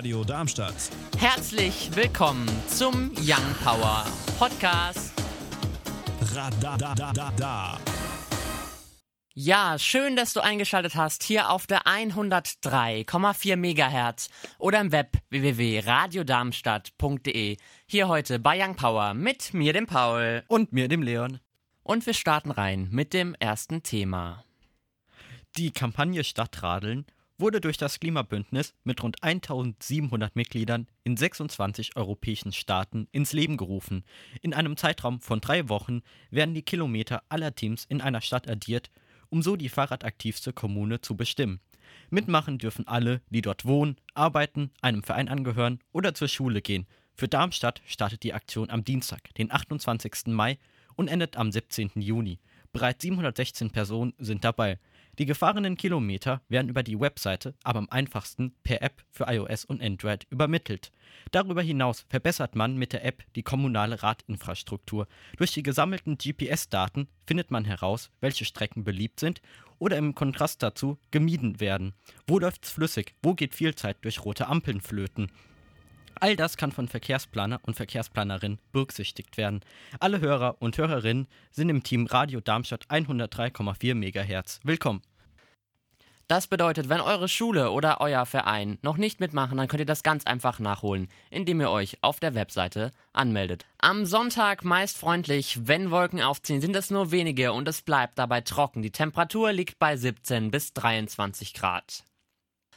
Radio Darmstadt. Herzlich willkommen zum Young Power Podcast. Radadadada. Ja, schön, dass du eingeschaltet hast hier auf der 103,4 Megahertz oder im Web www.radiodarmstadt.de. Hier heute bei Young Power mit mir, dem Paul. Und mir, dem Leon. Und wir starten rein mit dem ersten Thema. Die Kampagne Stadtradeln wurde durch das Klimabündnis mit rund 1700 Mitgliedern in 26 europäischen Staaten ins Leben gerufen. In einem Zeitraum von drei Wochen werden die Kilometer aller Teams in einer Stadt addiert, um so die fahrradaktivste Kommune zu bestimmen. Mitmachen dürfen alle, die dort wohnen, arbeiten, einem Verein angehören oder zur Schule gehen. Für Darmstadt startet die Aktion am Dienstag, den 28. Mai und endet am 17. Juni. Bereits 716 Personen sind dabei. Die gefahrenen Kilometer werden über die Webseite, aber am einfachsten per App für iOS und Android übermittelt. Darüber hinaus verbessert man mit der App die kommunale Radinfrastruktur. Durch die gesammelten GPS-Daten findet man heraus, welche Strecken beliebt sind oder im Kontrast dazu gemieden werden. Wo läuft's flüssig? Wo geht viel Zeit durch rote Ampeln flöten? All das kann von Verkehrsplaner und Verkehrsplanerinnen berücksichtigt werden. Alle Hörer und Hörerinnen sind im Team Radio Darmstadt 103,4 MHz. Willkommen. Das bedeutet, wenn eure Schule oder euer Verein noch nicht mitmachen, dann könnt ihr das ganz einfach nachholen, indem ihr euch auf der Webseite anmeldet. Am Sonntag meist freundlich, wenn Wolken aufziehen, sind es nur wenige und es bleibt dabei trocken. Die Temperatur liegt bei 17 bis 23 Grad.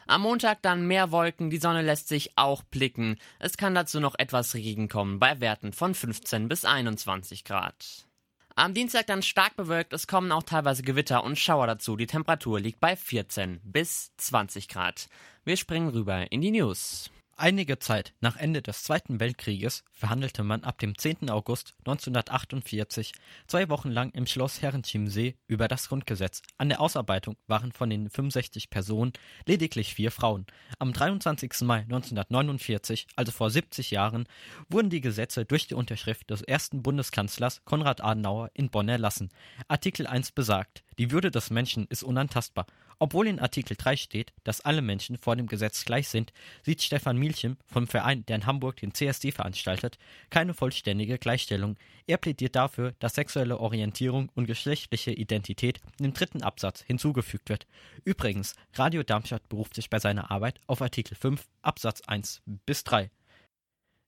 Am Montag dann mehr Wolken, die Sonne lässt sich auch blicken. Es kann dazu noch etwas Regen kommen, bei Werten von 15 bis 21 Grad. Am Dienstag dann stark bewölkt, es kommen auch teilweise Gewitter und Schauer dazu. Die Temperatur liegt bei 14 bis 20 Grad. Wir springen rüber in die News. Einige Zeit nach Ende des Zweiten Weltkrieges verhandelte man ab dem 10. August 1948 zwei Wochen lang im Schloss Herrenchiemsee über das Grundgesetz. An der Ausarbeitung waren von den 65 Personen lediglich vier Frauen. Am 23. Mai 1949, also vor 70 Jahren, wurden die Gesetze durch die Unterschrift des ersten Bundeskanzlers Konrad Adenauer in Bonn erlassen. Artikel 1 besagt, die Würde des Menschen ist unantastbar. Obwohl in Artikel 3 steht, dass alle Menschen vor dem Gesetz gleich sind, sieht Stefan Mielchem vom Verein, der in Hamburg den CSD veranstaltet, keine vollständige Gleichstellung. Er plädiert dafür, dass sexuelle Orientierung und geschlechtliche Identität im dritten Absatz hinzugefügt wird. Übrigens, Radio Darmstadt beruft sich bei seiner Arbeit auf Artikel 5 Absatz 1 bis 3.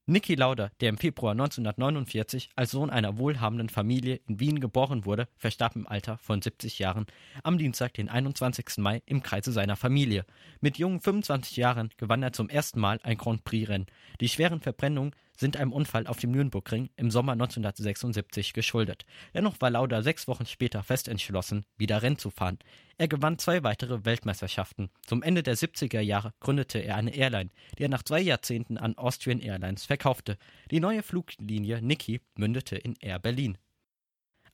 Niki Lauda, der im Februar 1949 als Sohn einer wohlhabenden Familie in Wien geboren wurde, verstarb im Alter von 70 Jahren am Dienstag, den 21. Mai, im Kreise seiner Familie. Mit jungen 25 Jahren gewann er zum ersten Mal ein Grand Prix-Rennen. Die schweren Verbrennungen sind einem Unfall auf dem Nürnbergring im Sommer 1976 geschuldet. Dennoch war Lauda sechs Wochen später fest entschlossen, wieder Rennen zu fahren. Er gewann zwei weitere Weltmeisterschaften. Zum Ende der 70er Jahre gründete er eine Airline, die er nach zwei Jahrzehnten an Austrian Airlines verkaufte. Die neue Fluglinie Niki mündete in Air Berlin.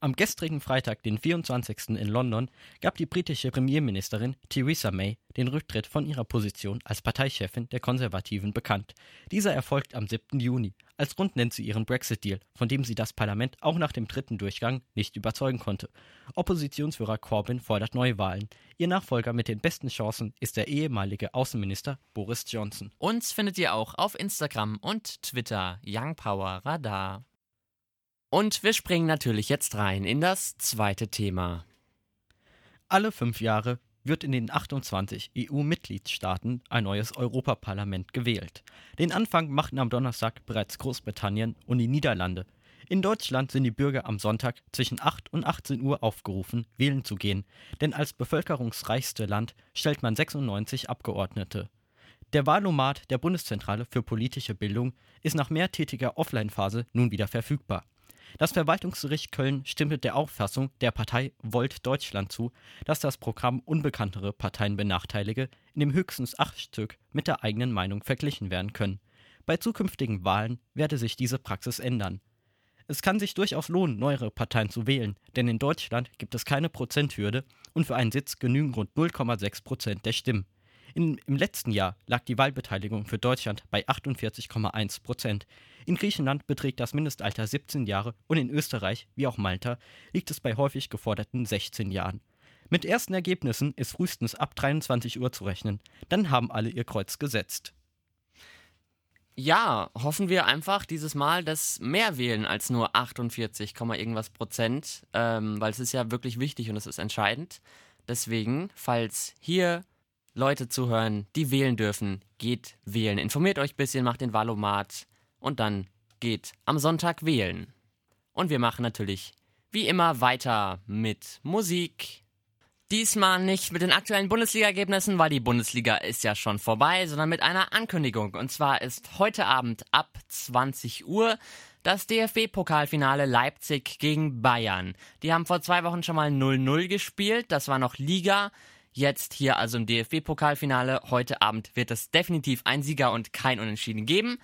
Am gestrigen Freitag, den 24. in London, gab die britische Premierministerin Theresa May den Rücktritt von ihrer Position als Parteichefin der Konservativen bekannt. Dieser erfolgt am 7. Juni. Als Grund nennt sie ihren Brexit-Deal, von dem sie das Parlament auch nach dem dritten Durchgang nicht überzeugen konnte. Oppositionsführer Corbyn fordert Neuwahlen. Ihr Nachfolger mit den besten Chancen ist der ehemalige Außenminister Boris Johnson. Uns findet ihr auch auf Instagram und Twitter Young Power Radar. Und wir springen natürlich jetzt rein in das zweite Thema. Alle fünf Jahre wird in den 28 EU-Mitgliedstaaten ein neues Europaparlament gewählt. Den Anfang machten am Donnerstag bereits Großbritannien und die Niederlande. In Deutschland sind die Bürger am Sonntag zwischen 8 und 18 Uhr aufgerufen, wählen zu gehen, denn als bevölkerungsreichste Land stellt man 96 Abgeordnete. Der Wahlomat der Bundeszentrale für politische Bildung ist nach mehrtätiger Offline-Phase nun wieder verfügbar. Das Verwaltungsgericht Köln stimmte der Auffassung der Partei Volt Deutschland zu, dass das Programm unbekanntere Parteien benachteilige, in dem höchstens acht Stück mit der eigenen Meinung verglichen werden können. Bei zukünftigen Wahlen werde sich diese Praxis ändern. Es kann sich durchaus lohnen, neuere Parteien zu wählen, denn in Deutschland gibt es keine Prozenthürde und für einen Sitz genügen rund 0,6 Prozent der Stimmen. In, Im letzten Jahr lag die Wahlbeteiligung für Deutschland bei 48,1 Prozent. In Griechenland beträgt das Mindestalter 17 Jahre und in Österreich, wie auch Malta, liegt es bei häufig geforderten 16 Jahren. Mit ersten Ergebnissen ist frühestens ab 23 Uhr zu rechnen. Dann haben alle ihr Kreuz gesetzt. Ja, hoffen wir einfach dieses Mal, dass mehr wählen als nur 48, irgendwas Prozent, ähm, weil es ist ja wirklich wichtig und es ist entscheidend. Deswegen, falls hier Leute zuhören, die wählen dürfen, geht wählen. Informiert euch ein bisschen, macht den Wahlomat und dann geht am Sonntag wählen. Und wir machen natürlich wie immer weiter mit Musik. Diesmal nicht mit den aktuellen Bundesliga-Ergebnissen, weil die Bundesliga ist ja schon vorbei, sondern mit einer Ankündigung. Und zwar ist heute Abend ab 20 Uhr das DFB-Pokalfinale Leipzig gegen Bayern. Die haben vor zwei Wochen schon mal 0-0 gespielt. Das war noch Liga. Jetzt hier also im DFB-Pokalfinale. Heute Abend wird es definitiv ein Sieger und kein Unentschieden geben.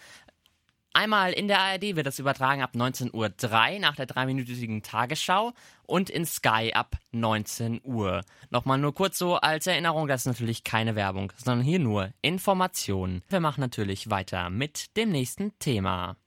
Einmal in der ARD wird das übertragen ab 19.03 Uhr nach der dreiminütigen Tagesschau und in Sky ab 19 Uhr. Nochmal nur kurz so als Erinnerung, das ist natürlich keine Werbung, sondern hier nur Informationen. Wir machen natürlich weiter mit dem nächsten Thema.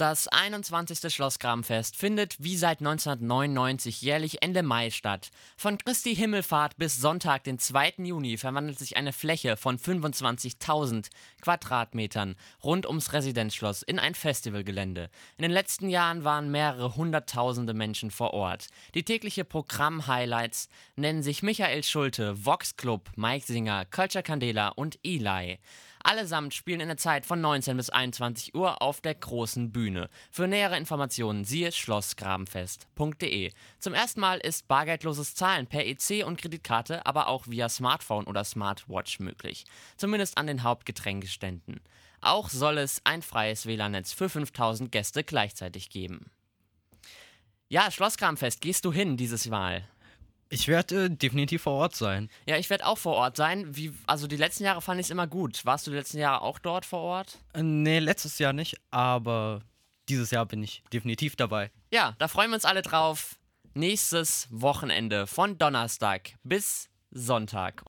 Das 21. Schlossgrabenfest findet wie seit 1999 jährlich Ende Mai statt. Von Christi Himmelfahrt bis Sonntag, den 2. Juni, verwandelt sich eine Fläche von 25.000 Quadratmetern rund ums Residenzschloss in ein Festivalgelände. In den letzten Jahren waren mehrere hunderttausende Menschen vor Ort. Die tägliche Programm-Highlights nennen sich Michael Schulte, Vox Club, Mike Singer, Culture Candela und Eli. Allesamt spielen in der Zeit von 19 bis 21 Uhr auf der großen Bühne. Für nähere Informationen siehe schlossgrabenfest.de. Zum ersten Mal ist bargeldloses Zahlen per EC und Kreditkarte, aber auch via Smartphone oder Smartwatch möglich. Zumindest an den Hauptgetränkeständen. Auch soll es ein freies WLAN-Netz für 5000 Gäste gleichzeitig geben. Ja, Schlossgrabenfest, gehst du hin dieses Mal? Ich werde äh, definitiv vor Ort sein. Ja, ich werde auch vor Ort sein. Wie, also die letzten Jahre fand ich es immer gut. Warst du die letzten Jahre auch dort vor Ort? Äh, nee, letztes Jahr nicht, aber dieses Jahr bin ich definitiv dabei. Ja, da freuen wir uns alle drauf. Nächstes Wochenende von Donnerstag bis Sonntag.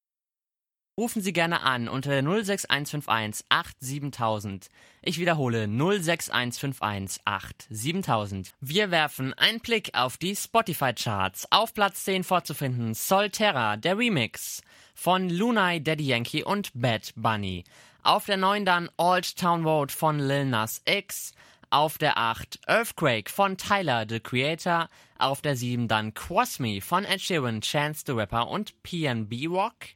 Rufen Sie gerne an unter der 06151 87000. Ich wiederhole 06151 87000. Wir werfen einen Blick auf die Spotify-Charts. Auf Platz 10 vorzufinden Solterra, der Remix von Lunai, Daddy Yankee und Bad Bunny. Auf der 9 dann Old Town Road von Lil Nas X. Auf der 8 Earthquake von Tyler, the Creator. Auf der 7 dann Cross Me von Ed Sheeran, Chance the Rapper und PNB Rock.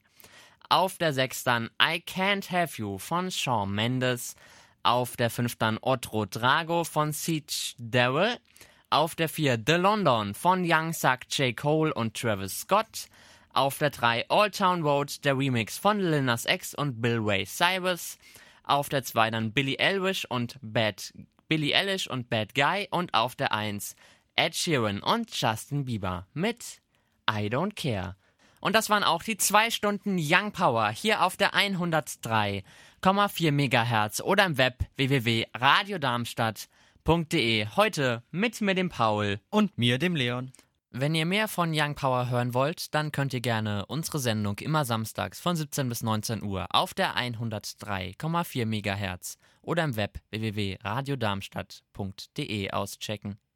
Auf der 6 dann I Can't Have You von Shawn Mendes. Auf der 5 dann Otro Drago von Siege Daryl. Auf der 4 The London von Young Suck, J. Cole und Travis Scott. Auf der 3 Old Town Road, der Remix von Lil Nas X und Bill Ray Cyrus. Auf der 2 dann Billy Eilish und Bad Billy Eilish und Bad Guy und auf der 1 Ed Sheeran und Justin Bieber mit I Don't Care. Und das waren auch die zwei Stunden Young Power hier auf der 103,4 MHz oder im Web www.radiodarmstadt.de. Heute mit mir dem Paul und mir dem Leon. Wenn ihr mehr von Young Power hören wollt, dann könnt ihr gerne unsere Sendung immer samstags von 17 bis 19 Uhr auf der 103,4 MHz oder im Web www.radiodarmstadt.de auschecken.